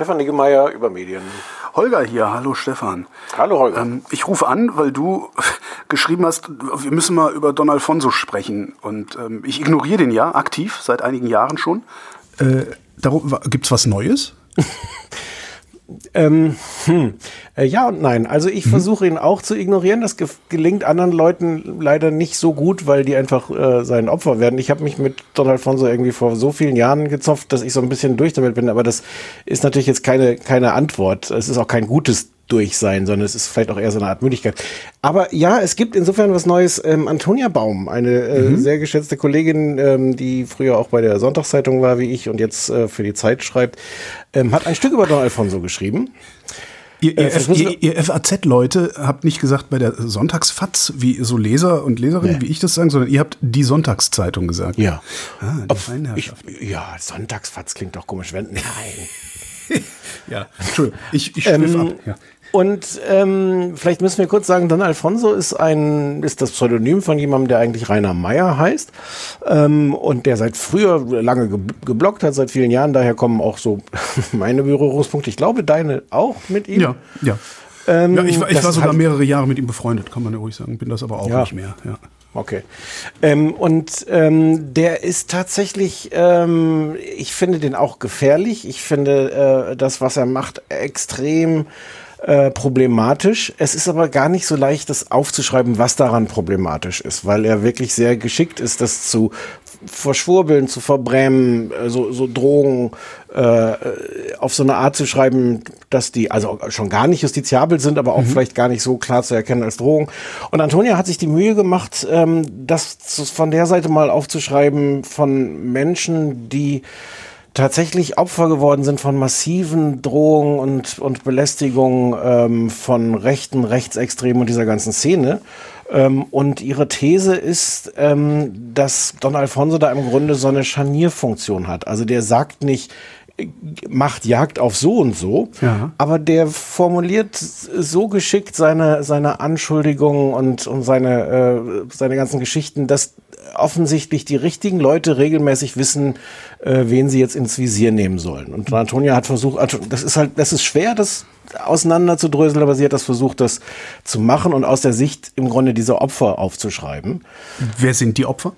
Stefan Niggemeier über Medien. Holger hier, hallo Stefan. Hallo Holger. Ähm, ich rufe an, weil du geschrieben hast, wir müssen mal über Don Alfonso sprechen. Und ähm, ich ignoriere den ja aktiv, seit einigen Jahren schon. Äh, Gibt es was Neues? Ähm, hm. äh, ja und nein. Also ich mhm. versuche ihn auch zu ignorieren. Das ge gelingt anderen Leuten leider nicht so gut, weil die einfach äh, sein Opfer werden. Ich habe mich mit Don Alfonso irgendwie vor so vielen Jahren gezopft, dass ich so ein bisschen durch damit bin. Aber das ist natürlich jetzt keine, keine Antwort. Es ist auch kein gutes durch sein, sondern es ist vielleicht auch eher so eine Art Müdigkeit. Aber ja, es gibt insofern was Neues. Ähm, Antonia Baum, eine äh, mhm. sehr geschätzte Kollegin, ähm, die früher auch bei der Sonntagszeitung war wie ich und jetzt äh, für die Zeit schreibt, ähm, hat ein Stück über Don Alfonso geschrieben. Ihr, ihr, äh, ihr, ihr FAZ-Leute habt nicht gesagt bei der Sonntagsfatz, wie so Leser und Leserinnen, nee. wie ich das sagen, sondern ihr habt die Sonntagszeitung gesagt. Ja. Ah, die Feinherrschaft. Ja, Sonntagsfatz klingt doch komisch. Wenn, nein. Ja, Entschuldigung, ich, ich ähm, ab. Ja. Und ähm, vielleicht müssen wir kurz sagen, Don Alfonso ist ein ist das Pseudonym von jemandem, der eigentlich Rainer Meyer heißt ähm, und der seit früher lange ge geblockt hat, seit vielen Jahren. Daher kommen auch so meine Berührungspunkte. Ich glaube, deine auch mit ihm. Ja, ja. Ähm, ja ich, ich war sogar mehrere Jahre mit ihm befreundet, kann man ja ruhig sagen. Bin das aber auch ja. nicht mehr. Ja. Okay. Ähm, und ähm, der ist tatsächlich, ähm, ich finde den auch gefährlich. Ich finde äh, das, was er macht, extrem äh, problematisch. Es ist aber gar nicht so leicht, das aufzuschreiben, was daran problematisch ist, weil er wirklich sehr geschickt ist, das zu verschwurbeln, zu verbrämen, äh, so, so Drohungen äh, auf so eine Art zu schreiben, dass die also schon gar nicht justiziabel sind, aber auch mhm. vielleicht gar nicht so klar zu erkennen als Drohung. Und Antonia hat sich die Mühe gemacht, ähm, das von der Seite mal aufzuschreiben von Menschen, die tatsächlich Opfer geworden sind von massiven Drohungen und, und Belästigungen ähm, von Rechten, Rechtsextremen und dieser ganzen Szene. Ähm, und ihre These ist, ähm, dass Don Alfonso da im Grunde so eine Scharnierfunktion hat. Also der sagt nicht, macht Jagd auf so und so, ja. aber der formuliert so geschickt seine, seine Anschuldigungen und, und seine, äh, seine ganzen Geschichten, dass offensichtlich die richtigen Leute regelmäßig wissen, äh, wen sie jetzt ins Visier nehmen sollen. Und Antonia hat versucht, das ist halt, das ist schwer, das auseinander zu dröseln, aber sie hat das versucht, das zu machen und aus der Sicht im Grunde dieser Opfer aufzuschreiben. Wer sind die Opfer?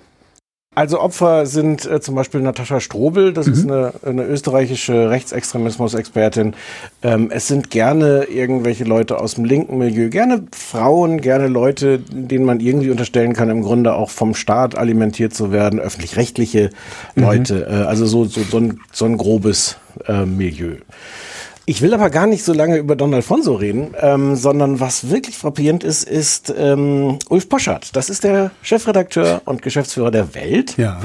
Also Opfer sind äh, zum Beispiel Natascha Strobel, das mhm. ist eine, eine österreichische Rechtsextremismus-Expertin. Ähm, es sind gerne irgendwelche Leute aus dem linken Milieu, gerne Frauen, gerne Leute, denen man irgendwie unterstellen kann, im Grunde auch vom Staat alimentiert zu werden, öffentlich-rechtliche mhm. Leute. Äh, also so, so, so, ein, so ein grobes äh, Milieu. Ich will aber gar nicht so lange über Don Alfonso reden, ähm, sondern was wirklich frappierend ist, ist ähm, Ulf Poschardt. Das ist der Chefredakteur und Geschäftsführer der Welt. Ja.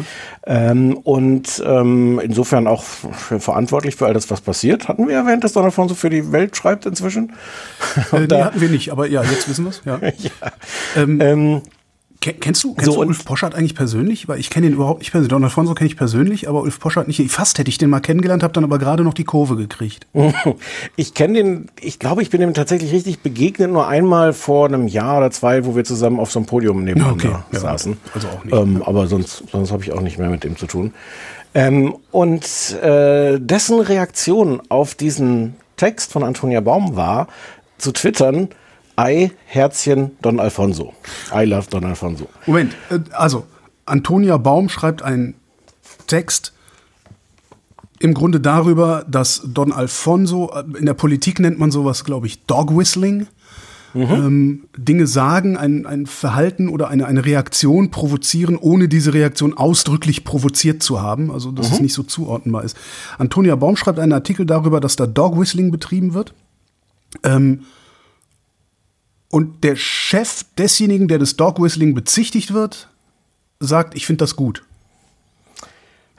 Ähm, und ähm, insofern auch verantwortlich für all das, was passiert. Hatten wir erwähnt, dass Don Alfonso für die Welt schreibt inzwischen? Äh, nee, hatten wir nicht, aber ja, jetzt wissen wir es. Ja. ja. Kennst du, kennst so, du Ulf Poschardt eigentlich persönlich? Weil ich kenne ihn überhaupt nicht persönlich. Don Alfonso kenne ich persönlich, aber Ulf Poschardt nicht. Fast hätte ich den mal kennengelernt, habe dann aber gerade noch die Kurve gekriegt. Ich kenne den, ich glaube, ich bin ihm tatsächlich richtig begegnet, nur einmal vor einem Jahr oder zwei, wo wir zusammen auf so einem Podium nebeneinander okay. saßen. Ja, also auch nicht. Ähm, aber sonst, sonst habe ich auch nicht mehr mit dem zu tun. Ähm, und äh, dessen Reaktion auf diesen Text von Antonia Baum war, zu twittern, I Herzchen Don Alfonso. I love Don Alfonso. Moment, äh, also Antonia Baum schreibt einen Text im Grunde darüber, dass Don Alfonso, äh, in der Politik nennt man sowas, glaube ich, Dog Whistling. Mhm. Ähm, Dinge sagen, ein, ein Verhalten oder eine, eine Reaktion provozieren, ohne diese Reaktion ausdrücklich provoziert zu haben, also dass mhm. es nicht so zuordnenbar ist. Antonia Baum schreibt einen Artikel darüber, dass da Dog Whistling betrieben wird. Ähm, und der Chef desjenigen, der des Dog Whistling bezichtigt wird, sagt, ich finde das gut.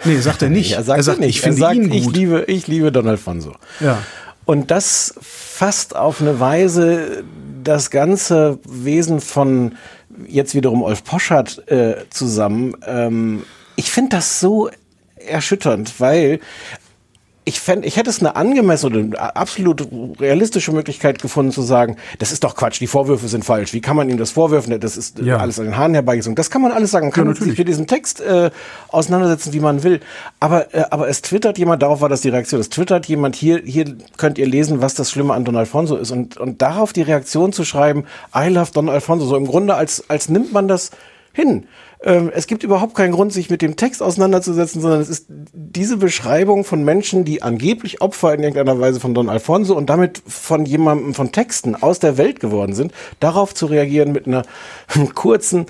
Nee, sagt er nicht. er sagt, er sagt nicht. Ich finde sagt, ihn gut. Ich liebe, ich liebe Don Alfonso. Ja. Und das fasst auf eine Weise das ganze Wesen von jetzt wiederum Olf Poschardt äh, zusammen. Ähm, ich finde das so erschütternd, weil ich fände, ich hätte es eine angemessene, absolut realistische Möglichkeit gefunden zu sagen, das ist doch Quatsch, die Vorwürfe sind falsch. Wie kann man ihm das vorwürfen? Das ist ja. alles an den Haaren herbeigezogen. Das kann man alles sagen. Man kann ja, sich mit diesem Text äh, auseinandersetzen, wie man will. Aber, äh, aber es twittert jemand, darauf war das die Reaktion, es twittert jemand, hier, hier könnt ihr lesen, was das Schlimme an Don Alfonso ist. Und, und darauf die Reaktion zu schreiben, I love Don Alfonso, so im Grunde als, als nimmt man das hin. Ähm, es gibt überhaupt keinen Grund, sich mit dem Text auseinanderzusetzen, sondern es ist diese Beschreibung von Menschen, die angeblich Opfer in irgendeiner Weise von Don Alfonso und damit von jemandem von Texten aus der Welt geworden sind, darauf zu reagieren mit einer kurzen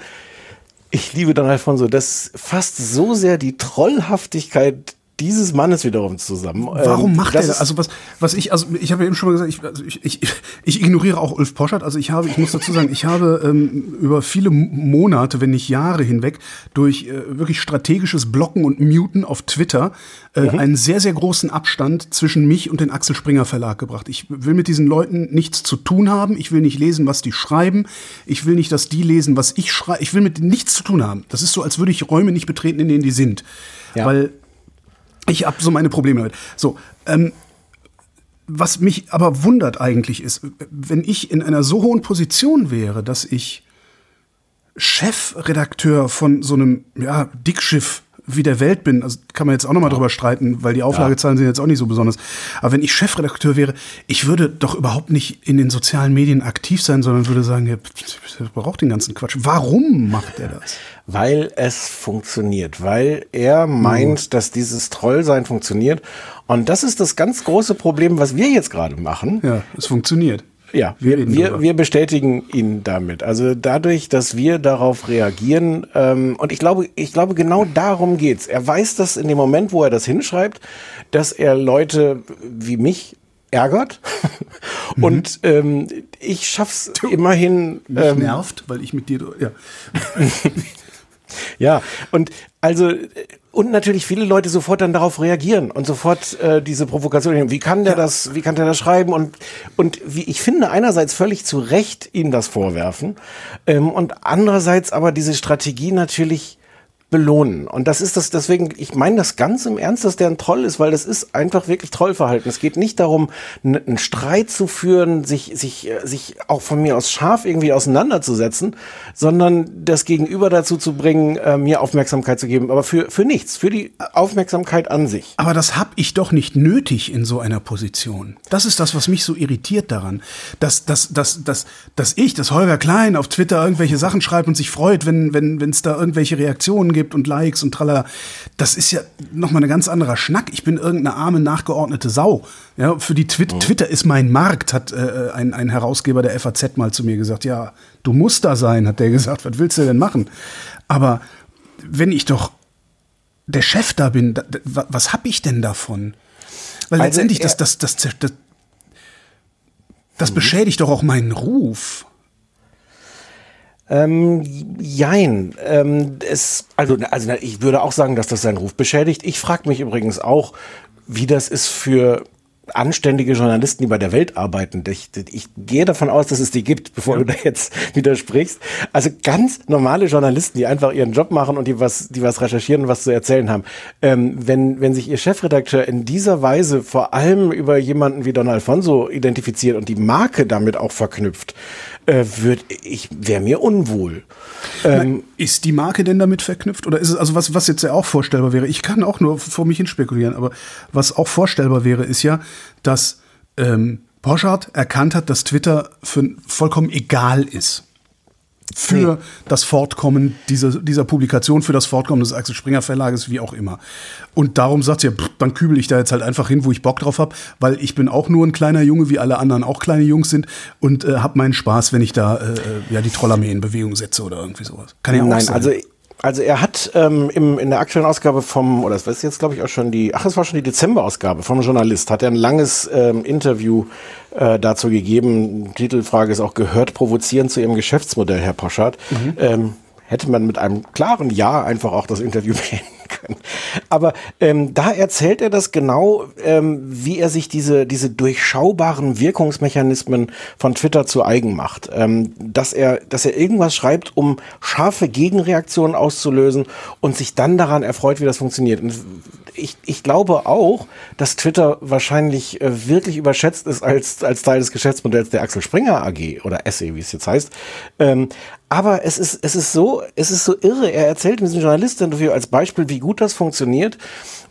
ich liebe Don Alfonso. Das fasst so sehr die Trollhaftigkeit dieses Mannes wiederum zusammen. Warum ähm, macht er das? Also was, was ich, also ich habe ja eben schon mal gesagt, ich, also ich, ich, ich ignoriere auch Ulf Poschert. Also ich habe, ich muss dazu sagen, ich habe ähm, über viele Monate, wenn nicht Jahre hinweg, durch äh, wirklich strategisches Blocken und Muten auf Twitter äh, mhm. einen sehr, sehr großen Abstand zwischen mich und den Axel Springer Verlag gebracht. Ich will mit diesen Leuten nichts zu tun haben. Ich will nicht lesen, was die schreiben. Ich will nicht, dass die lesen, was ich schreibe. Ich will mit denen nichts zu tun haben. Das ist so, als würde ich Räume nicht betreten, in denen die sind. Ja. Weil ich habe so meine Probleme damit. So, ähm, was mich aber wundert eigentlich ist, wenn ich in einer so hohen Position wäre, dass ich Chefredakteur von so einem ja, Dickschiff wie der Welt bin, also kann man jetzt auch nochmal drüber streiten, weil die Auflagezahlen sind jetzt auch nicht so besonders. Aber wenn ich Chefredakteur wäre, ich würde doch überhaupt nicht in den sozialen Medien aktiv sein, sondern würde sagen, ja, braucht den ganzen Quatsch. Warum macht er das? Weil es funktioniert, weil er meint, mhm. dass dieses Trollsein funktioniert. Und das ist das ganz große Problem, was wir jetzt gerade machen. Ja, es funktioniert. Ja, wir, wir, wir bestätigen ihn damit. Also dadurch, dass wir darauf reagieren, ähm, und ich glaube, ich glaube, genau darum geht's. Er weiß das in dem Moment, wo er das hinschreibt, dass er Leute wie mich ärgert. Mhm. Und ähm, ich schaff's du, immerhin. Mich ähm, nervt, weil ich mit dir. Ja. ja, und also und natürlich viele Leute sofort dann darauf reagieren und sofort äh, diese Provokation. Wie kann der ja. das? Wie kann der das schreiben? Und und wie ich finde einerseits völlig zu Recht ihnen das vorwerfen ähm, und andererseits aber diese Strategie natürlich belohnen. Und das ist das, deswegen, ich meine das ganz im Ernst, dass der ein Troll ist, weil das ist einfach wirklich Trollverhalten. Es geht nicht darum, einen Streit zu führen, sich, sich, äh, sich auch von mir aus scharf irgendwie auseinanderzusetzen, sondern das Gegenüber dazu zu bringen, äh, mir Aufmerksamkeit zu geben, aber für, für nichts, für die Aufmerksamkeit an sich. Aber das habe ich doch nicht nötig in so einer Position. Das ist das, was mich so irritiert daran, dass, dass, dass, dass, dass ich, dass Holger Klein auf Twitter irgendwelche Sachen schreibt und sich freut, wenn wenn wenn, es da irgendwelche Reaktionen gibt gibt und Likes und tralala. Das ist ja nochmal ein ganz anderer Schnack. Ich bin irgendeine arme, nachgeordnete Sau. Ja, für die Twit oh. Twitter ist mein Markt, hat äh, ein, ein Herausgeber der FAZ mal zu mir gesagt. Ja, du musst da sein, hat der gesagt. Was willst du denn machen? Aber wenn ich doch der Chef da bin, da, was hab ich denn davon? Weil also letztendlich, das, das, das, das, das mhm. beschädigt doch auch meinen Ruf. Ähm, jein. Ähm, es, also, also ich würde auch sagen, dass das seinen Ruf beschädigt. Ich frage mich übrigens auch, wie das ist für anständige Journalisten, die bei der Welt arbeiten. Ich, ich gehe davon aus, dass es die gibt, bevor ja. du da jetzt widersprichst. Also ganz normale Journalisten, die einfach ihren Job machen und die was, die was recherchieren und was zu erzählen haben. Ähm, wenn, wenn sich ihr Chefredakteur in dieser Weise vor allem über jemanden wie Don Alfonso identifiziert und die Marke damit auch verknüpft, äh, würde ich, wäre mir unwohl. Ähm, ist die Marke denn damit verknüpft? Oder ist es, also was, was jetzt ja auch vorstellbar wäre, ich kann auch nur vor mich hin spekulieren, aber was auch vorstellbar wäre, ist ja, dass ähm, Poschardt erkannt hat, dass Twitter für vollkommen egal ist für nee. das Fortkommen dieser, dieser Publikation, für das Fortkommen des Axel Springer Verlages, wie auch immer. Und darum sagt sie, pff, dann kübel ich da jetzt halt einfach hin, wo ich Bock drauf habe, weil ich bin auch nur ein kleiner Junge, wie alle anderen auch kleine Jungs sind und äh, habe meinen Spaß, wenn ich da äh, äh, ja die Trollarmee in Bewegung setze oder irgendwie sowas. Kann ja auch Nein, sein. also also er hat ähm, im, in der aktuellen Ausgabe vom, oder das ist jetzt glaube ich auch schon die, ach es war schon die Dezember-Ausgabe vom Journalist, hat er ein langes ähm, Interview äh, dazu gegeben. Titelfrage ist auch, gehört provozieren zu Ihrem Geschäftsmodell, Herr Poschardt? Mhm. Ähm, hätte man mit einem klaren Ja einfach auch das Interview beenden können. Aber ähm, da erzählt er das genau, ähm, wie er sich diese, diese durchschaubaren Wirkungsmechanismen von Twitter zu eigen macht. Ähm, dass, er, dass er irgendwas schreibt, um scharfe Gegenreaktionen auszulösen und sich dann daran erfreut, wie das funktioniert. Und ich, ich glaube auch, dass Twitter wahrscheinlich äh, wirklich überschätzt ist als, als Teil des Geschäftsmodells der Axel Springer AG oder SE, wie es jetzt heißt. Ähm, aber es ist, es ist so, es ist so irre. Er erzählt in diesem Journalisteninterview als Beispiel, wie gut das funktioniert.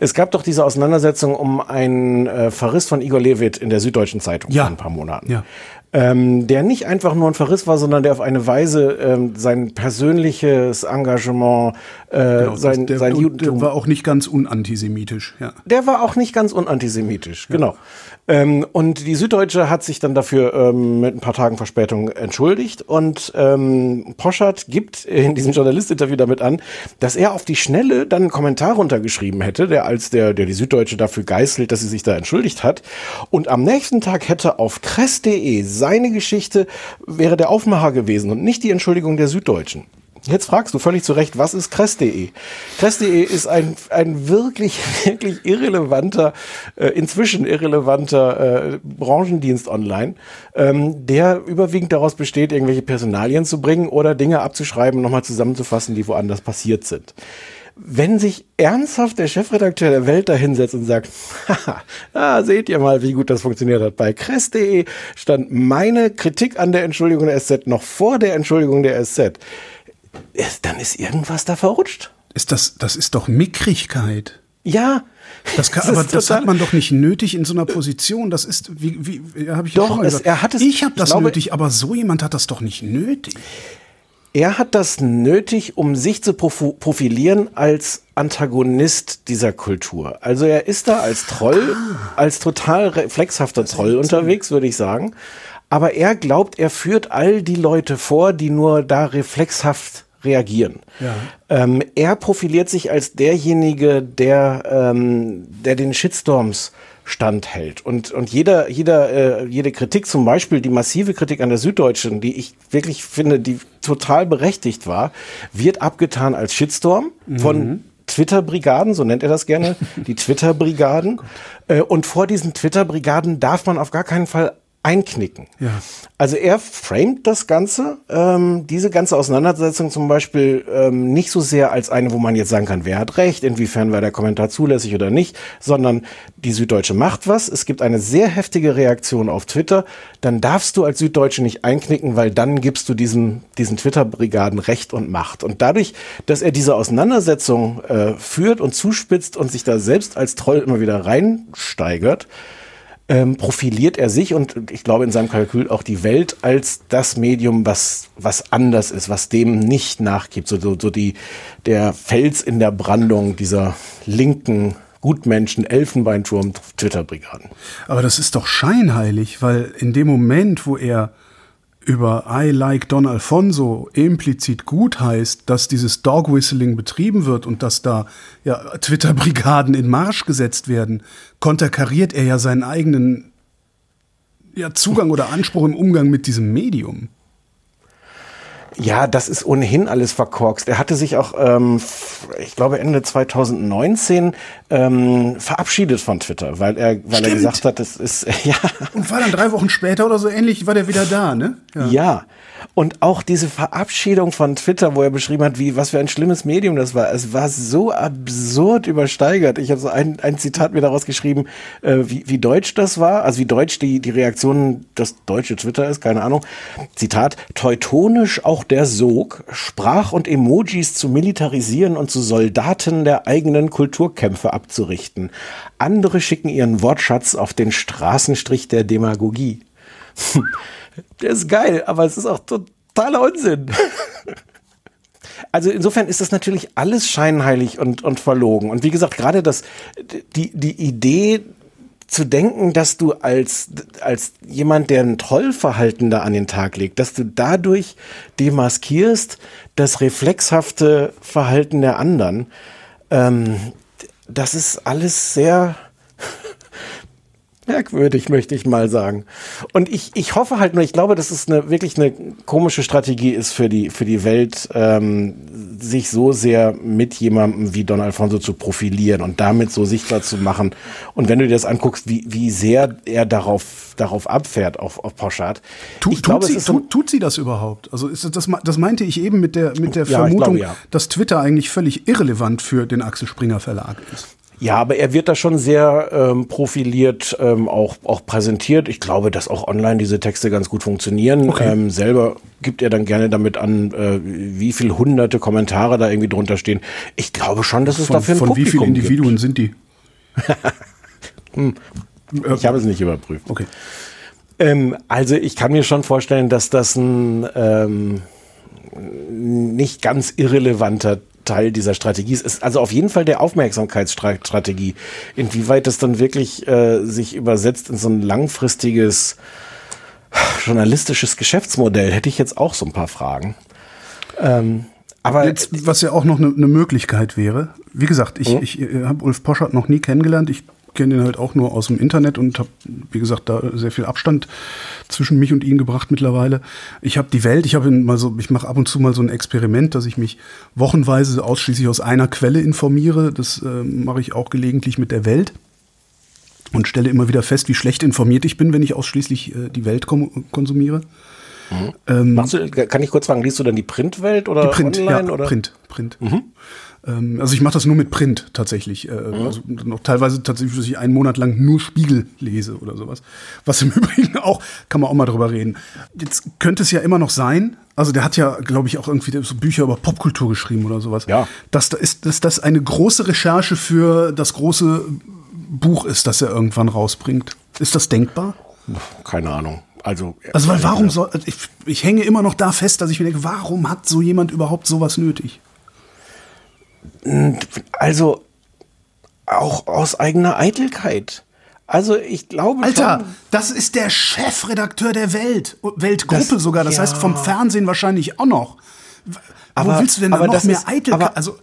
Es gab doch diese Auseinandersetzung um einen äh, Verriss von Igor Levit in der Süddeutschen Zeitung ja. vor ein paar Monaten. Ja ähm, der nicht einfach nur ein Verriss war, sondern der auf eine Weise ähm, sein persönliches Engagement, äh, genau, sein, der, sein der, Judentum. Der war auch nicht ganz unantisemitisch, ja. Der war auch nicht ganz unantisemitisch, ja. genau. Ähm, und die Süddeutsche hat sich dann dafür ähm, mit ein paar Tagen Verspätung entschuldigt und ähm, Poschert gibt in diesem Journalistinterview damit an, dass er auf die Schnelle dann einen Kommentar runtergeschrieben hätte, der als der, der die Süddeutsche dafür geißelt, dass sie sich da entschuldigt hat. Und am nächsten Tag hätte auf kress.de seine Geschichte wäre der Aufmacher gewesen und nicht die Entschuldigung der Süddeutschen. Jetzt fragst du völlig zu Recht, was ist Kress.de? Kress.de ist ein, ein wirklich, wirklich irrelevanter, äh, inzwischen irrelevanter äh, Branchendienst online, ähm, der überwiegend daraus besteht, irgendwelche Personalien zu bringen oder Dinge abzuschreiben, nochmal zusammenzufassen, die woanders passiert sind wenn sich ernsthaft der Chefredakteur der Welt da hinsetzt und sagt, haha, ah, seht ihr mal, wie gut das funktioniert hat. Bei kress.de stand meine Kritik an der Entschuldigung der SZ noch vor der Entschuldigung der SZ. Dann ist irgendwas da verrutscht. Ist das, das ist doch Mickrigkeit. Ja. Das kann, das aber das hat man doch nicht nötig in so einer Position. Das ist, wie, wie habe ich doch, ja schon mal gesagt. Es, er hat es, ich habe das glaube, nötig, aber so jemand hat das doch nicht nötig. Er hat das nötig, um sich zu profilieren als Antagonist dieser Kultur. Also er ist da als Troll, ah. als total reflexhafter Troll unterwegs, würde ich sagen. Aber er glaubt, er führt all die Leute vor, die nur da reflexhaft reagieren. Ja. Ähm, er profiliert sich als derjenige, der, ähm, der den Shitstorms standhält. Und, und jeder, jeder, äh, jede Kritik, zum Beispiel die massive Kritik an der Süddeutschen, die ich wirklich finde, die total berechtigt war, wird abgetan als Shitstorm mhm. von Twitter-Brigaden, so nennt er das gerne, die Twitter-Brigaden. Äh, und vor diesen Twitter-Brigaden darf man auf gar keinen Fall einknicken. Ja. Also er framet das Ganze, ähm, diese ganze Auseinandersetzung zum Beispiel ähm, nicht so sehr als eine, wo man jetzt sagen kann, wer hat recht, inwiefern war der Kommentar zulässig oder nicht, sondern die Süddeutsche macht was, es gibt eine sehr heftige Reaktion auf Twitter, dann darfst du als Süddeutsche nicht einknicken, weil dann gibst du diesen, diesen Twitter-Brigaden Recht und Macht. Und dadurch, dass er diese Auseinandersetzung äh, führt und zuspitzt und sich da selbst als Troll immer wieder reinsteigert, ähm, profiliert er sich und ich glaube in seinem Kalkül auch die Welt als das Medium, was, was anders ist, was dem nicht nachgibt. So, so, so die, der Fels in der Brandung dieser linken Gutmenschen, Elfenbeinturm, Twitter-Brigaden. Aber das ist doch scheinheilig, weil in dem Moment, wo er über I like Don Alfonso implizit gut heißt, dass dieses Dog Whistling betrieben wird und dass da ja, Twitter-Brigaden in Marsch gesetzt werden, konterkariert er ja seinen eigenen ja, Zugang oder Anspruch im Umgang mit diesem Medium. Ja, das ist ohnehin alles verkorkst. Er hatte sich auch, ähm, ich glaube Ende 2019 ähm, verabschiedet von Twitter, weil er, weil er gesagt hat, es ist ja. Und war dann drei Wochen später oder so ähnlich, war der wieder da, ne? Ja. ja. Und auch diese Verabschiedung von Twitter, wo er beschrieben hat, wie was für ein schlimmes Medium das war. Es war so absurd übersteigert. Ich habe so ein, ein Zitat mir daraus geschrieben, äh, wie, wie deutsch das war, also wie deutsch die, die Reaktion das deutsche Twitter ist, keine Ahnung. Zitat, teutonisch auch der Sog, Sprach- und Emojis zu militarisieren und zu Soldaten der eigenen Kulturkämpfe abzurichten. Andere schicken ihren Wortschatz auf den Straßenstrich der Demagogie. Der ist geil, aber es ist auch totaler Unsinn. Also insofern ist das natürlich alles scheinheilig und, und verlogen. Und wie gesagt, gerade das, die, die Idee zu denken, dass du als, als jemand, der ein Trollverhalten da an den Tag legt, dass du dadurch demaskierst das reflexhafte Verhalten der anderen, ähm, das ist alles sehr merkwürdig, möchte ich mal sagen. Und ich, ich hoffe halt nur, ich glaube, dass es eine wirklich eine komische Strategie ist für die, für die Welt, ähm, sich so sehr mit jemandem wie Don Alfonso zu profilieren und damit so sichtbar zu machen. Und wenn du dir das anguckst, wie, wie sehr er darauf, darauf abfährt, auf, auf Poschardt. Tu, tut, glaube, sie, tut, tut, sie das überhaupt? Also ist das, das meinte ich eben mit der, mit der ja, Vermutung, glaube, ja. dass Twitter eigentlich völlig irrelevant für den Axel Springer Verlag ist. Ja, aber er wird da schon sehr ähm, profiliert ähm, auch, auch präsentiert. Ich glaube, dass auch online diese Texte ganz gut funktionieren. Okay. Ähm, selber gibt er dann gerne damit an, äh, wie viele hunderte Kommentare da irgendwie drunter stehen. Ich glaube schon, dass es von, dafür ein Von Publikum wie viele Individuen gibt. sind die? hm. Ich habe es nicht überprüft. Okay. Ähm, also ich kann mir schon vorstellen, dass das ein ähm, nicht ganz irrelevanter Teil dieser Strategie ist. ist also auf jeden Fall der Aufmerksamkeitsstrategie. Inwieweit das dann wirklich äh, sich übersetzt in so ein langfristiges journalistisches Geschäftsmodell, hätte ich jetzt auch so ein paar Fragen. Ähm, aber jetzt, was ja auch noch eine ne Möglichkeit wäre, wie gesagt, ich, mhm. ich, ich habe Ulf Poschert noch nie kennengelernt. Ich kenne ihn halt auch nur aus dem Internet und habe, wie gesagt, da sehr viel Abstand zwischen mich und ihn gebracht mittlerweile. Ich habe die Welt, ich habe mal so, ich mache ab und zu mal so ein Experiment, dass ich mich wochenweise ausschließlich aus einer Quelle informiere. Das äh, mache ich auch gelegentlich mit der Welt und stelle immer wieder fest, wie schlecht informiert ich bin, wenn ich ausschließlich äh, die Welt konsumiere. Mhm. Ähm, du, kann ich kurz fragen, liest du dann die Printwelt oder die Print, online? Ja, oder? Print, Print. Mhm. Ähm, also ich mache das nur mit Print tatsächlich. Äh, mhm. Also noch teilweise tatsächlich, dass ich einen Monat lang nur Spiegel lese oder sowas. Was im Übrigen auch, kann man auch mal drüber reden. Jetzt könnte es ja immer noch sein, also der hat ja, glaube ich, auch irgendwie so Bücher über Popkultur geschrieben oder sowas. Ja. Dass, ist, dass das eine große Recherche für das große Buch ist, das er irgendwann rausbringt. Ist das denkbar? Keine Ahnung. Also, also weil warum soll, ich, ich hänge immer noch da fest, dass ich mir denke, warum hat so jemand überhaupt sowas nötig? Also auch aus eigener Eitelkeit. Also ich glaube. Alter, schon, das ist der Chefredakteur der Welt. Weltgruppe das, sogar. Das ja. heißt vom Fernsehen wahrscheinlich auch noch. Aber, Wo willst du denn da noch mehr Eitelkeit? Also,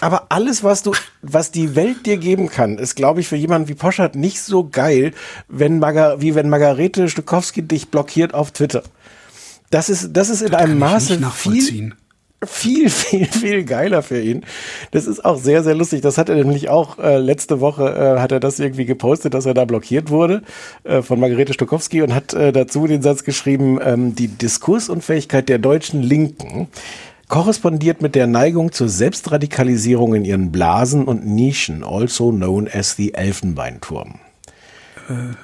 aber alles, was du, was die Welt dir geben kann, ist, glaube ich, für jemanden wie Poschert nicht so geil, wenn Margar wie wenn Margarete Stukowski dich blockiert auf Twitter. Das ist, das ist in das einem Maße viel, viel, viel, viel geiler für ihn. Das ist auch sehr, sehr lustig. Das hat er nämlich auch äh, letzte Woche, äh, hat er das irgendwie gepostet, dass er da blockiert wurde äh, von Margarete Stokowski und hat äh, dazu den Satz geschrieben, ähm, die Diskursunfähigkeit der deutschen Linken korrespondiert mit der Neigung zur Selbstradikalisierung in ihren Blasen und Nischen, also known as the Elfenbeinturm. Äh.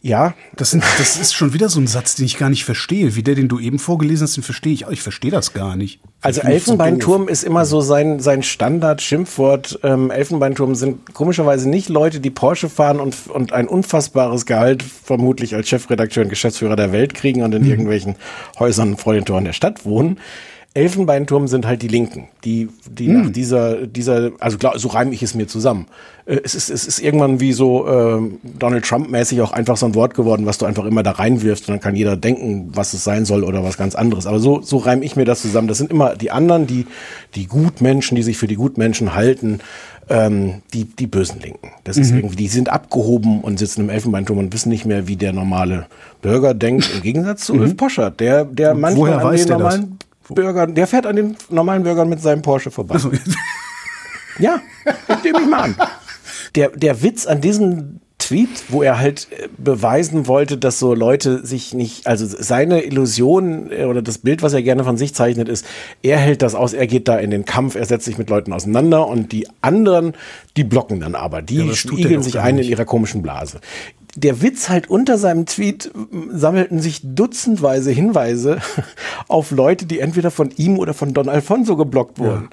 Ja. Das, sind, das ist schon wieder so ein Satz, den ich gar nicht verstehe. Wie der, den du eben vorgelesen hast, den verstehe ich auch. Ich verstehe das gar nicht. Also Elfenbeinturm so ist immer so sein, sein Standard-Schimpfwort. Ähm, Elfenbeinturm sind komischerweise nicht Leute, die Porsche fahren und, und ein unfassbares Gehalt vermutlich als Chefredakteur und Geschäftsführer der Welt kriegen und in mhm. irgendwelchen Häusern vor den Toren der Stadt wohnen. Elfenbeinturm sind halt die Linken, die, die hm. nach dieser, dieser, also klar, so reime ich es mir zusammen. Äh, es ist, es ist irgendwann wie so äh, Donald Trump-mäßig auch einfach so ein Wort geworden, was du einfach immer da reinwirfst und dann kann jeder denken, was es sein soll oder was ganz anderes. Aber so, so reime ich mir das zusammen. Das sind immer die anderen, die, die Gutmenschen, die sich für die Gutmenschen halten, ähm, die, die bösen Linken. Das mhm. ist irgendwie, die sind abgehoben und sitzen im Elfenbeinturm und wissen nicht mehr, wie der normale Bürger denkt, im Gegensatz zu mhm. Ulf Poschert, der, der manchmal Woher an den normalen Bürgern, der fährt an den normalen Bürgern mit seinem Porsche vorbei. Also, ja, nehme ich mal an. Der, der Witz an diesem Tweet, wo er halt äh, beweisen wollte, dass so Leute sich nicht, also seine Illusion äh, oder das Bild, was er gerne von sich zeichnet, ist, er hält das aus, er geht da in den Kampf, er setzt sich mit Leuten auseinander und die anderen, die blocken dann aber, die ja, spiegeln sich ein in ihrer komischen Blase der Witz halt unter seinem Tweet sammelten sich dutzendweise Hinweise auf Leute, die entweder von ihm oder von Don Alfonso geblockt wurden.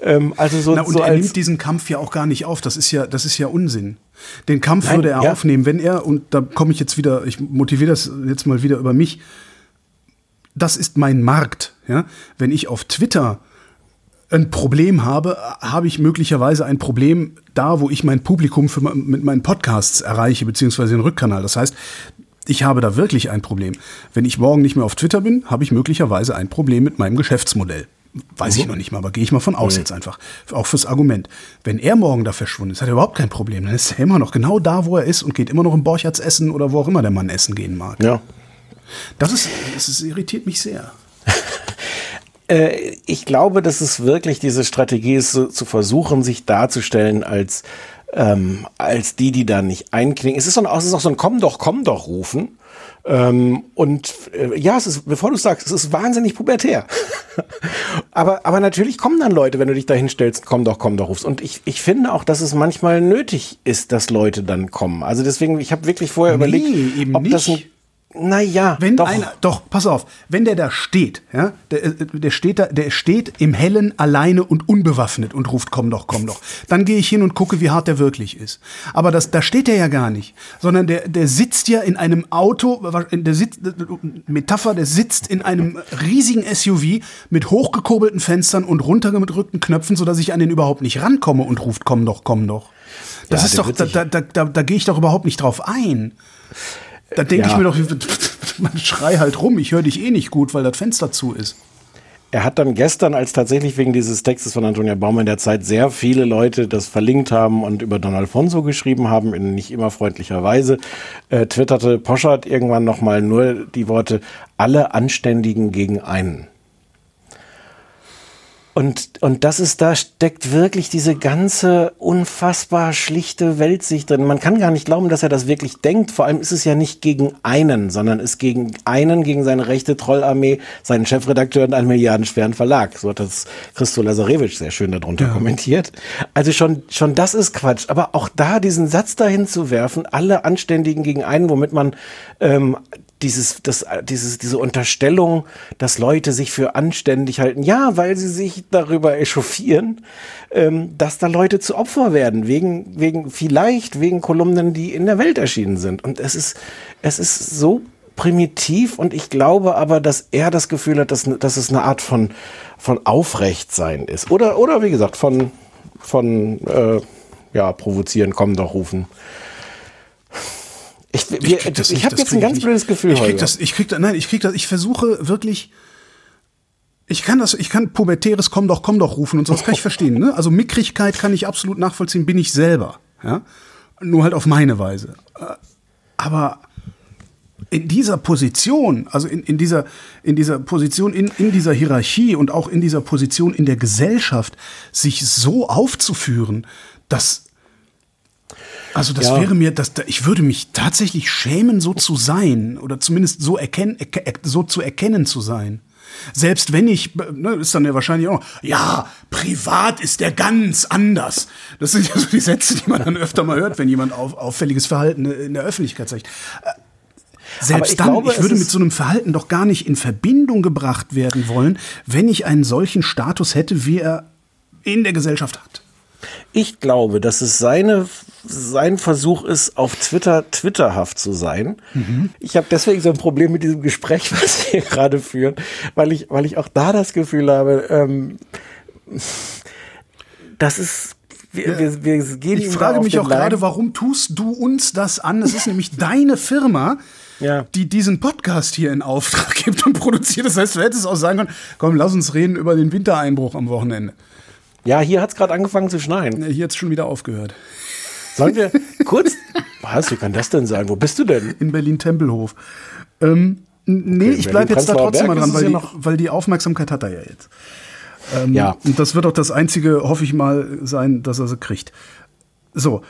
Ja. Ähm, also so, Na, und so er nimmt diesen Kampf ja auch gar nicht auf. Das ist ja, das ist ja Unsinn. Den Kampf Nein, würde er ja. aufnehmen, wenn er, und da komme ich jetzt wieder, ich motiviere das jetzt mal wieder über mich. Das ist mein Markt, ja. Wenn ich auf Twitter ein Problem habe, habe ich möglicherweise ein Problem da, wo ich mein Publikum für, mit meinen Podcasts erreiche, beziehungsweise den Rückkanal. Das heißt, ich habe da wirklich ein Problem. Wenn ich morgen nicht mehr auf Twitter bin, habe ich möglicherweise ein Problem mit meinem Geschäftsmodell. Weiß ich noch nicht mal, aber gehe ich mal von aus jetzt einfach. Auch fürs Argument. Wenn er morgen da verschwunden ist, hat er überhaupt kein Problem. Dann ist er immer noch genau da, wo er ist und geht immer noch im Borchards essen oder wo auch immer der Mann essen gehen mag. Ja. Das, ist, das ist, irritiert mich sehr. Äh, ich glaube, dass es wirklich diese Strategie ist, so, zu versuchen, sich darzustellen als, ähm, als die, die da nicht einknicken. Es ist, so ein, es ist auch so ein Komm doch, komm doch rufen. Ähm, und äh, ja, es ist, bevor du sagst, es ist wahnsinnig pubertär. aber, aber natürlich kommen dann Leute, wenn du dich da hinstellst, komm doch, komm doch, rufst. Und ich, ich finde auch, dass es manchmal nötig ist, dass Leute dann kommen. Also deswegen, ich habe wirklich vorher Nee, überlegt, ob das ein nicht. Naja, Wenn doch. einer, doch, pass auf, wenn der da steht, ja, der, äh, der steht da, der steht im Hellen alleine und unbewaffnet und ruft, komm doch, komm doch. Dann gehe ich hin und gucke, wie hart der wirklich ist. Aber das, da steht er ja gar nicht, sondern der, der sitzt ja in einem Auto, der sitzt, Metapher, der sitzt in einem riesigen SUV mit hochgekurbelten Fenstern und runtergedrückten Knöpfen, sodass ich an den überhaupt nicht rankomme und ruft, komm doch, komm doch. Das Ja, ist doch, da, da, da, da gehe ich doch überhaupt nicht drauf ein. Da denke Ja. ich mir doch, man schrei halt rum, ich höre dich eh nicht gut, weil das Fenster zu ist. Er hat dann gestern, als tatsächlich wegen dieses Textes von Antonia Baum in der Zeit sehr viele Leute das verlinkt haben und über Don Alfonso geschrieben haben, in nicht immer freundlicher Weise, äh, twitterte Poschardt irgendwann nochmal nur die Worte, alle Anständigen gegen einen. Und, und das ist, da steckt wirklich diese ganze unfassbar schlichte Weltsicht drin. Man kann gar nicht glauben, dass er das wirklich denkt. Vor allem ist es ja nicht gegen einen, sondern es gegen einen, gegen seine rechte Trollarmee, seinen Chefredakteur und einen milliardenschweren Verlag. So hat das Christo Lazarevich sehr schön darunter kommentiert. Also schon, schon das ist Quatsch. Aber auch da diesen Satz dahin zu werfen, alle Anständigen gegen einen, womit man ähm, dieses, das, dieses, diese Unterstellung, dass Leute sich für anständig halten, ja, weil sie sich darüber echauffieren, ähm, dass da Leute zu Opfer werden, wegen, wegen, vielleicht wegen Kolumnen, die in der Welt erschienen sind. Und es ist, es ist so primitiv und ich glaube aber, dass er das Gefühl hat, dass, dass es eine Art von, von Aufrechtsein ist. Oder, oder wie gesagt, von, von, äh, ja, provozieren, kommen doch rufen. Ich, wir, das ich nicht, habe jetzt ein ganz blödes Gefühl Ich krieg das, ich krieg das, nein, ich krieg das, ich versuche wirklich, ich kann das, ich kann pubertäres komm doch, komm doch rufen und so, das kann ich verstehen, ne? Also Mickrigkeit kann ich absolut nachvollziehen, bin ich selber, ja? Nur halt auf meine Weise. Äh, Aber in dieser Position, also in, in, dieser, in dieser Position, in, in dieser Hierarchie und auch in dieser Position in der Gesellschaft, sich so aufzuführen, dass also das Ja. wäre mir, das, ich würde mich tatsächlich schämen, so zu sein oder zumindest so, erkennen, erke- so zu erkennen zu sein. Selbst wenn ich, ne, ist dann ja wahrscheinlich auch, ja, privat ist der ganz anders. Das sind ja so die Sätze, die man dann öfter mal hört, wenn jemand auf, auffälliges Verhalten in der Öffentlichkeit zeigt. Äh, Selbst ich dann, glaube, ich würde mit so einem Verhalten doch gar nicht in Verbindung gebracht werden wollen, wenn ich einen solchen Status hätte, wie er in der Gesellschaft hat. Ich glaube, dass es seine, sein Versuch ist, auf Twitter twitterhaft zu sein. Ich habe deswegen so ein Problem mit diesem Gespräch, was wir gerade führen, weil ich, weil ich auch da das Gefühl habe, ähm, das ist, wir, wir, wir gehen Ich frage mich auch Leim. gerade, warum tust du uns das an? Das ist nämlich deine Firma, Ja. die diesen Podcast hier in Auftrag gibt und produziert. Das heißt, du hättest auch sagen können, komm, lass uns reden über den Wintereinbruch am Wochenende. Ja, hier hat's gerade angefangen zu schneien. Hier jetzt schon wieder aufgehört. Sollen wir kurz, was, wie kann das denn sein? Wo bist du denn? In Berlin-Tempelhof. Ähm, nee, Okay, ich bleibe jetzt da trotzdem mal dran, es weil ja die, weil die Aufmerksamkeit hat er ja jetzt. Ähm, Ja. Und das wird auch das Einzige, hoffe ich mal, sein, dass er sie kriegt. So,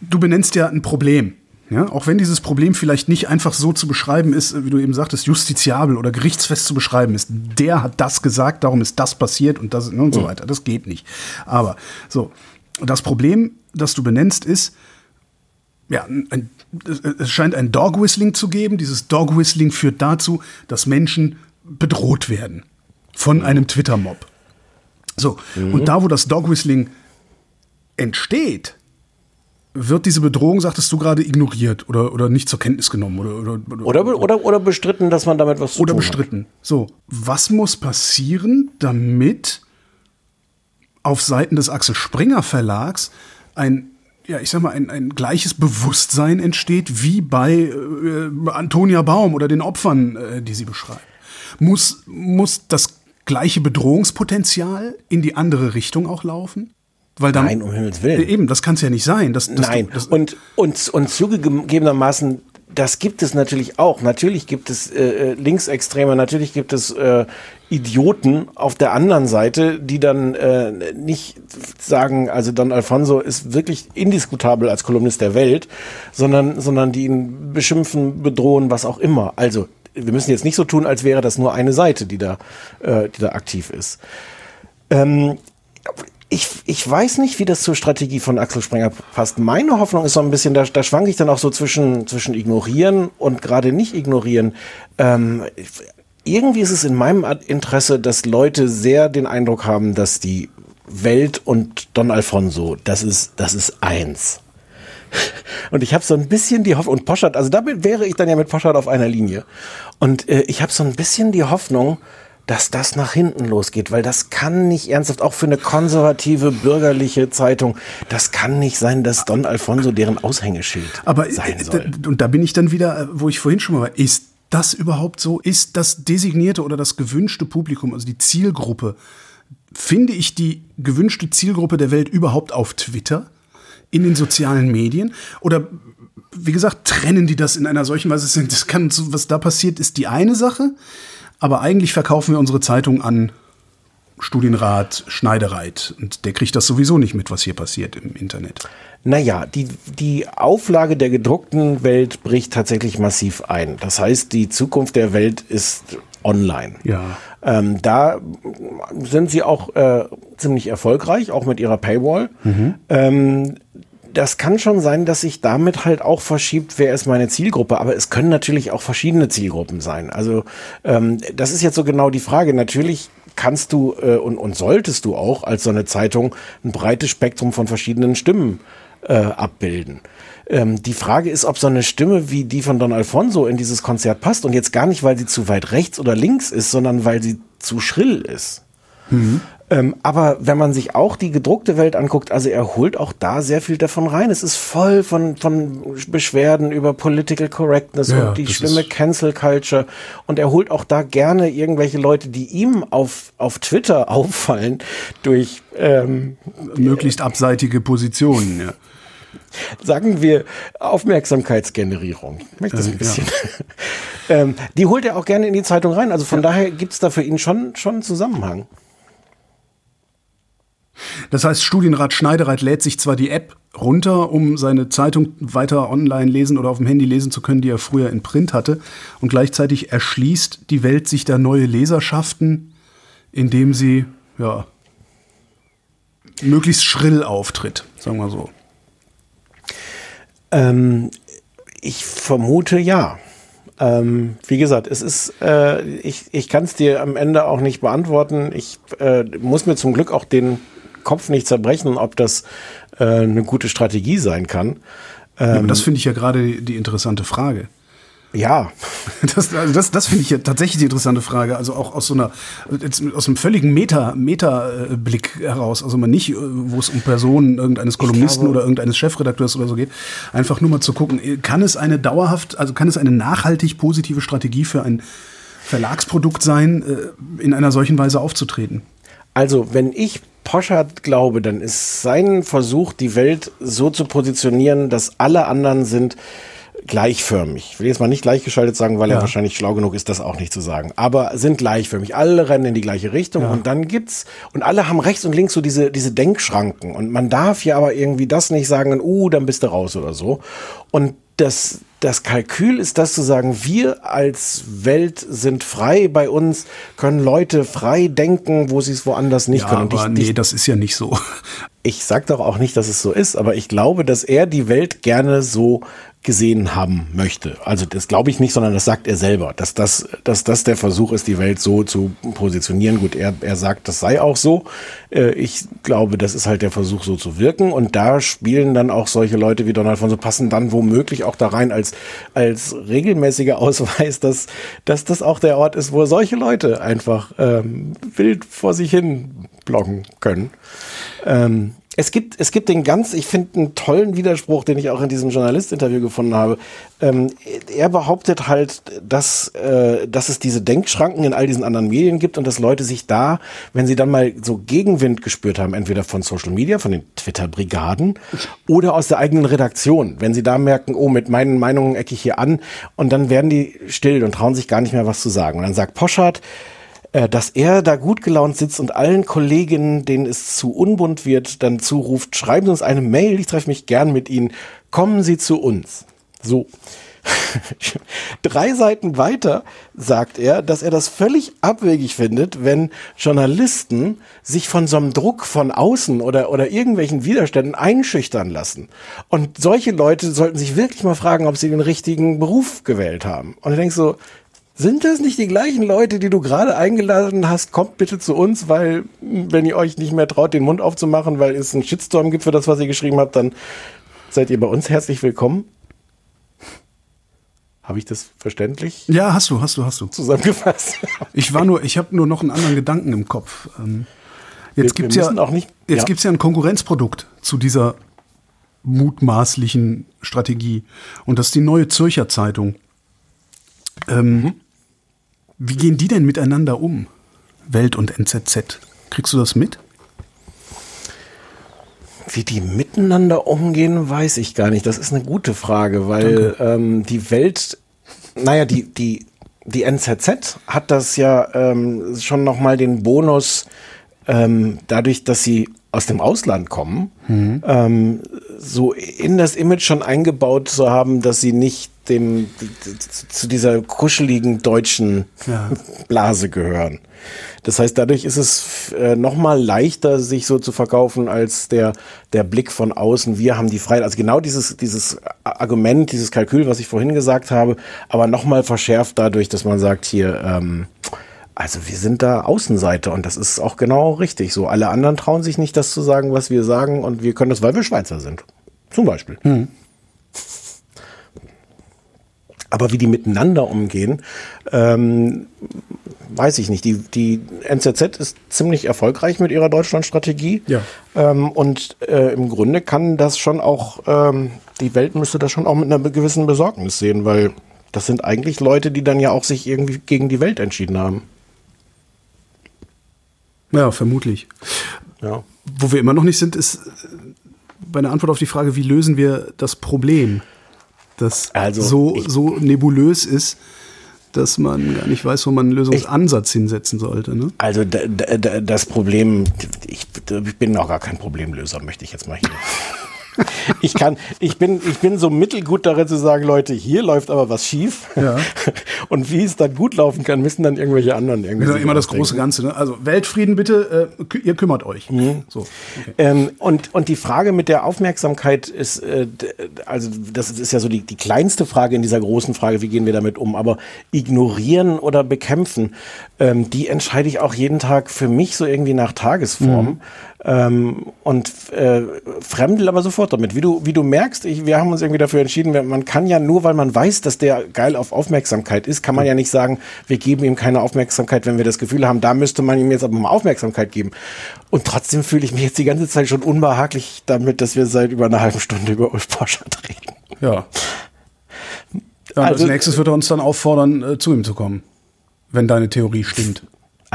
du benennst ja ein Problem. Ja, auch wenn dieses Problem vielleicht nicht einfach so zu beschreiben ist, wie du eben sagtest, justiziabel oder gerichtsfest zu beschreiben ist. Der hat das gesagt, darum ist das passiert und das ne, und so weiter. Das geht nicht. Aber so, das Problem, das du benennst, ist, ja, ein, es- scheint ein Dog Whistling zu geben. Dieses Dog Whistling führt dazu, dass Menschen bedroht werden von einem Twitter-Mob. So, und da, wo das Dog Whistling entsteht, wird diese Bedrohung, sagtest du gerade, ignoriert oder, oder nicht zur Kenntnis genommen oder, oder, Oder, oder, oder bestritten, dass man damit was zu oder tun bestritten. So, was muss passieren, damit auf Seiten des Axel Springer Verlags ein, ja, ich sag mal, ein, ein gleiches Bewusstsein entsteht wie bei äh, Antonia Baum oder den Opfern, äh, die sie beschreibt? Muss, muss das gleiche Bedrohungspotenzial in die andere Richtung auch laufen? Weil dann, Nein, um Himmels Willen. Eben, das kann es ja nicht sein. Das, das, Nein, das, und, und, und zugegebenermaßen, das gibt es natürlich auch. Natürlich gibt es äh, äh, Linksextreme, natürlich gibt es äh, Idioten auf der anderen Seite, die dann äh, nicht sagen, also Don Alfonso ist wirklich indiskutabel als Kolumnist der Welt, sondern, sondern die ihn beschimpfen, bedrohen, was auch immer. Also wir müssen jetzt nicht so tun, als wäre das nur eine Seite, die da, äh, die da aktiv ist. Ähm, ich, ich weiß nicht, wie das zur Strategie von Axel Springer passt. Meine Hoffnung ist so ein bisschen, da, da schwanke ich dann auch so zwischen, zwischen ignorieren und gerade nicht ignorieren. Ähm, irgendwie ist es in meinem Interesse, dass Leute sehr den Eindruck haben, dass die Welt und Don Alfonso, das ist, das ist eins. Und ich habe so ein bisschen die Hoffnung, und Poschert, also damit wäre ich dann ja mit Poschert auf einer Linie. Und äh, ich habe so ein bisschen die Hoffnung, dass das nach hinten losgeht, weil das kann nicht ernsthaft, auch für eine konservative bürgerliche Zeitung, das kann nicht sein, dass Don Alfonso deren Aushängeschild Aber, sein äh, soll. Und da bin ich dann wieder, äh, wo ich vorhin schon mal war, ist das überhaupt so? Ist das designierte oder das gewünschte Publikum, also die Zielgruppe, finde ich die gewünschte Zielgruppe der Welt überhaupt auf Twitter? In den sozialen Medien? Oder wie gesagt, trennen die das in einer solchen Weise? Das kann, was da passiert, ist die eine Sache. Aber eigentlich verkaufen wir unsere Zeitung an Studienrat Schneidereit. Und der kriegt das sowieso nicht mit, was hier passiert im Internet. Naja, die, die Auflage der gedruckten Welt bricht tatsächlich massiv ein. Das heißt, die Zukunft der Welt ist online. Ja. Ähm, da sind sie auch äh, ziemlich erfolgreich, auch mit ihrer Paywall. Ähm, das kann schon sein, dass sich damit halt auch verschiebt, wer ist meine Zielgruppe. Aber es können natürlich auch verschiedene Zielgruppen sein. Also ähm, das ist jetzt so genau die Frage. Natürlich kannst du äh, und, und solltest du auch als so eine Zeitung ein breites Spektrum von verschiedenen Stimmen äh, abbilden. Ähm, die Frage ist, ob so eine Stimme wie die von Don Alfonso in dieses Konzert passt und jetzt gar nicht, weil sie zu weit rechts oder links ist, sondern weil sie zu schrill ist. Ähm, aber wenn man sich auch die gedruckte Welt anguckt, also er holt auch da sehr viel davon rein. Es ist voll von, von Beschwerden über Political Correctness Ja, und die schlimme Cancel Culture. Und er holt auch da gerne irgendwelche Leute, die ihm auf, auf Twitter auffallen, durch, ähm, Möglichst abseitige Positionen, ja. sagen wir, Aufmerksamkeitsgenerierung. Ich möchte das Äh, ein bisschen. ähm, die holt er auch gerne in die Zeitung rein. Also von daher gibt's da für ihn schon, schon einen Zusammenhang. Das heißt, Studienrat Schneidereit lädt sich zwar die App runter, um seine Zeitung weiter online lesen oder auf dem Handy lesen zu können, die er früher in Print hatte, und gleichzeitig erschließt die Welt sich da neue Leserschaften, indem sie ja möglichst schrill auftritt, sagen wir so. Ähm, ich vermute ja. Ähm, wie gesagt, es ist, äh, ich, ich kann es dir am Ende auch nicht beantworten. Ich äh, muss mir zum Glück auch den Kopf nicht zerbrechen, ob das äh, eine gute Strategie sein kann. Ja, aber das finde ich ja gerade die, interessante Frage. Ja, Das, also das, das finde ich ja tatsächlich die interessante Frage. Also auch aus so einer, jetzt aus einem völligen Meta, Meta-Blick heraus. Also mal nicht, äh, wo es um Personen irgendeines Kolumnisten glaube- oder irgendeines Chefredakteurs oder so geht. Einfach nur mal zu gucken, äh, kann es eine dauerhaft, also kann es eine nachhaltig positive Strategie für ein Verlagsprodukt sein, äh, in einer solchen Weise aufzutreten? Also, wenn ich Poschardt glaube, dann ist sein Versuch, die Welt so zu positionieren, dass alle anderen sind gleichförmig. Ich will jetzt mal nicht gleichgeschaltet sagen, weil er Ja. wahrscheinlich schlau genug ist, das auch nicht zu sagen. Aber sind gleichförmig. Alle rennen in die gleiche Richtung und dann gibt's, und alle haben rechts und links so diese, diese Denkschranken. Und man darf ja aber irgendwie das nicht sagen, und, uh, dann bist du raus oder so. Und das, das Kalkül ist das zu sagen, wir als Welt sind frei bei uns, können Leute frei denken, wo sie es woanders nicht Ja, können. Und aber ich, nee, das ist ja nicht so. ich sag doch auch nicht, dass es so ist, aber ich glaube, dass er die Welt gerne so gesehen haben möchte. Also das glaube ich nicht, sondern das sagt er selber, dass das, dass das der Versuch ist, die Welt so zu positionieren. Gut, er, er sagt, das sei auch so. Äh, Ich glaube, das ist halt der Versuch, so zu wirken. Und da spielen dann auch solche Leute wie Donald von so passen dann womöglich auch da rein als, als regelmäßiger Ausweis, dass, dass das auch der Ort ist, wo solche Leute einfach ähm, wild vor sich hin bloggen können. Ähm, es gibt, es gibt den ganz, ich finde einen tollen Widerspruch, den ich auch in diesem Journalistinterview gefunden habe. Ähm, er behauptet halt, dass, äh, dass es diese Denkschranken in all diesen anderen Medien gibt und dass Leute sich da, wenn sie dann mal so Gegenwind gespürt haben, entweder von Social Media, von den Twitter-Brigaden oder aus der eigenen Redaktion, wenn sie da merken, oh, mit meinen Meinungen ecke ich hier an und dann werden die still und trauen sich gar nicht mehr was zu sagen. Und dann sagt Poschardt, dass er da gut gelaunt sitzt und allen Kolleginnen, denen es zu unbunt wird, dann zuruft, schreiben Sie uns eine Mail, ich treffe mich gern mit Ihnen, kommen Sie zu uns. So. Drei Seiten weiter sagt er, dass er das völlig abwegig findet, wenn Journalisten sich von so einem Druck von außen oder, oder irgendwelchen Widerständen einschüchtern lassen. Und solche Leute sollten sich wirklich mal fragen, ob sie den richtigen Beruf gewählt haben. Und er denkt so, sind das nicht die gleichen Leute, die du gerade eingeladen hast? Kommt bitte zu uns, weil wenn ihr euch nicht mehr traut, den Mund aufzumachen, weil es einen Shitstorm gibt für das, was ihr geschrieben habt, dann seid ihr bei uns herzlich willkommen. Habe ich das verständlich? Ja, hast du, hast du, hast du. Zusammengefasst. Ich war nur, ich habe nur noch einen anderen Gedanken im Kopf. Ähm, jetzt gibt es ja, auch nicht, jetzt ja. gibt's ja ein Konkurrenzprodukt zu dieser mutmaßlichen Strategie. Und das ist die neue Zürcher Zeitung. Ähm, mhm. Wie gehen die denn miteinander um? Welt und NZZ. Kriegst du das mit? Wie die miteinander umgehen, weiß ich gar nicht. Das ist eine gute Frage, weil ähm, die Welt, naja, die, die, die NZZ hat das ja ähm, schon nochmal den Bonus, ähm, dadurch, dass sie aus dem Ausland kommen, mhm. ähm, so in das Image schon eingebaut zu haben, dass sie nicht dem zu dieser kuscheligen deutschen ja. Blase gehören. Das heißt, dadurch ist es äh, noch mal leichter, sich so zu verkaufen, als der, der Blick von außen. Wir haben die Freiheit. Also genau dieses, dieses Argument, dieses Kalkül, was ich vorhin gesagt habe, aber noch mal verschärft dadurch, dass man sagt hier, ähm, also wir sind da Außenseiter und das ist auch genau richtig so. Alle anderen trauen sich nicht, das zu sagen, was wir sagen und wir können das, weil wir Schweizer sind. Zum Beispiel. Hm. Aber wie die miteinander umgehen, ähm, weiß ich nicht. Die, die NZZ ist ziemlich erfolgreich mit ihrer Deutschlandstrategie. Ja. Ähm, und äh, im Grunde kann das schon auch, ähm, die Welt müsste das schon auch mit einer gewissen Besorgnis sehen, weil das sind eigentlich Leute, die dann ja auch sich irgendwie gegen die Welt entschieden haben. Ja, vermutlich. Ja. Wo wir immer noch nicht sind, ist bei der Antwort auf die Frage, wie lösen wir das Problem? das also, so, so nebulös ist, dass man gar nicht weiß, wo man einen Lösungsansatz hinsetzen sollte. Ne? Also das Problem, ich, ich bin auch gar kein Problemlöser, möchte ich jetzt mal hier ich kann, ich bin, ich bin so mittelgut darin zu sagen, Leute, hier läuft aber was schief. Ja. Und wie es dann gut laufen kann, müssen dann irgendwelche anderen irgendwie. Ja, immer das große Ganze. Ne? Also Weltfrieden bitte, äh, ihr kümmert euch. Mhm. So. Okay. Ähm, und, und die Frage mit der Aufmerksamkeit ist, äh, also das ist ja so die, die kleinste Frage in dieser großen Frage, wie gehen wir damit um? Aber ignorieren oder bekämpfen, ähm, die entscheide ich auch jeden Tag für mich so irgendwie nach Tagesform. Mhm. Ähm, und äh, fremdel aber sofort damit. Wie du, wie du merkst, ich, wir haben uns irgendwie dafür entschieden, man kann ja nur, weil man weiß, dass der geil auf Aufmerksamkeit ist, kann man ja nicht sagen, wir geben ihm keine Aufmerksamkeit, wenn wir das Gefühl haben, da müsste man ihm jetzt aber mal Aufmerksamkeit geben. Und trotzdem fühle ich mich jetzt die ganze Zeit schon unbehaglich damit, dass wir seit über einer halben Stunde über Ulf Borschert reden. Ja. ja also, als nächstes wird er uns dann auffordern, äh, zu ihm zu kommen, wenn deine Theorie stimmt.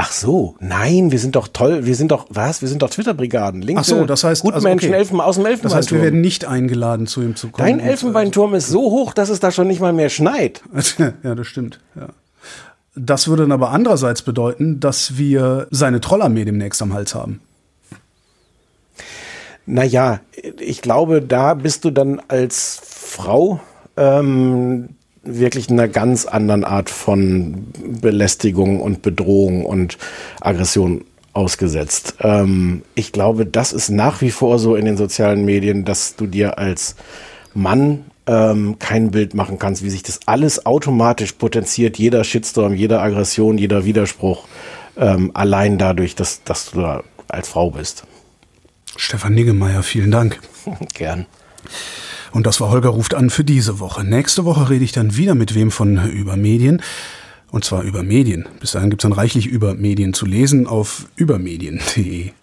Ach so, nein, wir sind doch toll, wir sind doch, was? Wir sind doch Twitter-Brigaden. Ach so, das heißt, gute also, Menschen, Elfen aus dem Elfenbeinturm. Das heißt, wir werden nicht eingeladen, zu ihm zu kommen. Dein Elfenbeinturm ist so hoch, dass es da schon nicht mal mehr schneit. ja, das stimmt, ja. Das würde dann aber andererseits bedeuten, dass wir seine Trollarmee demnächst am Hals haben. Naja, ich glaube, da bist du dann als Frau ähm, wirklich einer ganz anderen Art von Belästigung und Bedrohung und Aggression ausgesetzt. Ähm, ich glaube, das ist nach wie vor so in den sozialen Medien, dass du dir als Mann ähm, kein Bild machen kannst, wie sich das alles automatisch potenziert, jeder Shitstorm, jede Aggression, jeder Widerspruch, ähm, allein dadurch, dass, dass du da als Frau bist. Stefan Niggemeier, vielen Dank. Gern. Und das war Holger ruft an für diese Woche. Nächste Woche rede ich dann wieder mit wem von über Medien. Und zwar über Medien. Bis dahin gibt es dann reichlich über Medien zu lesen auf übermedien.de.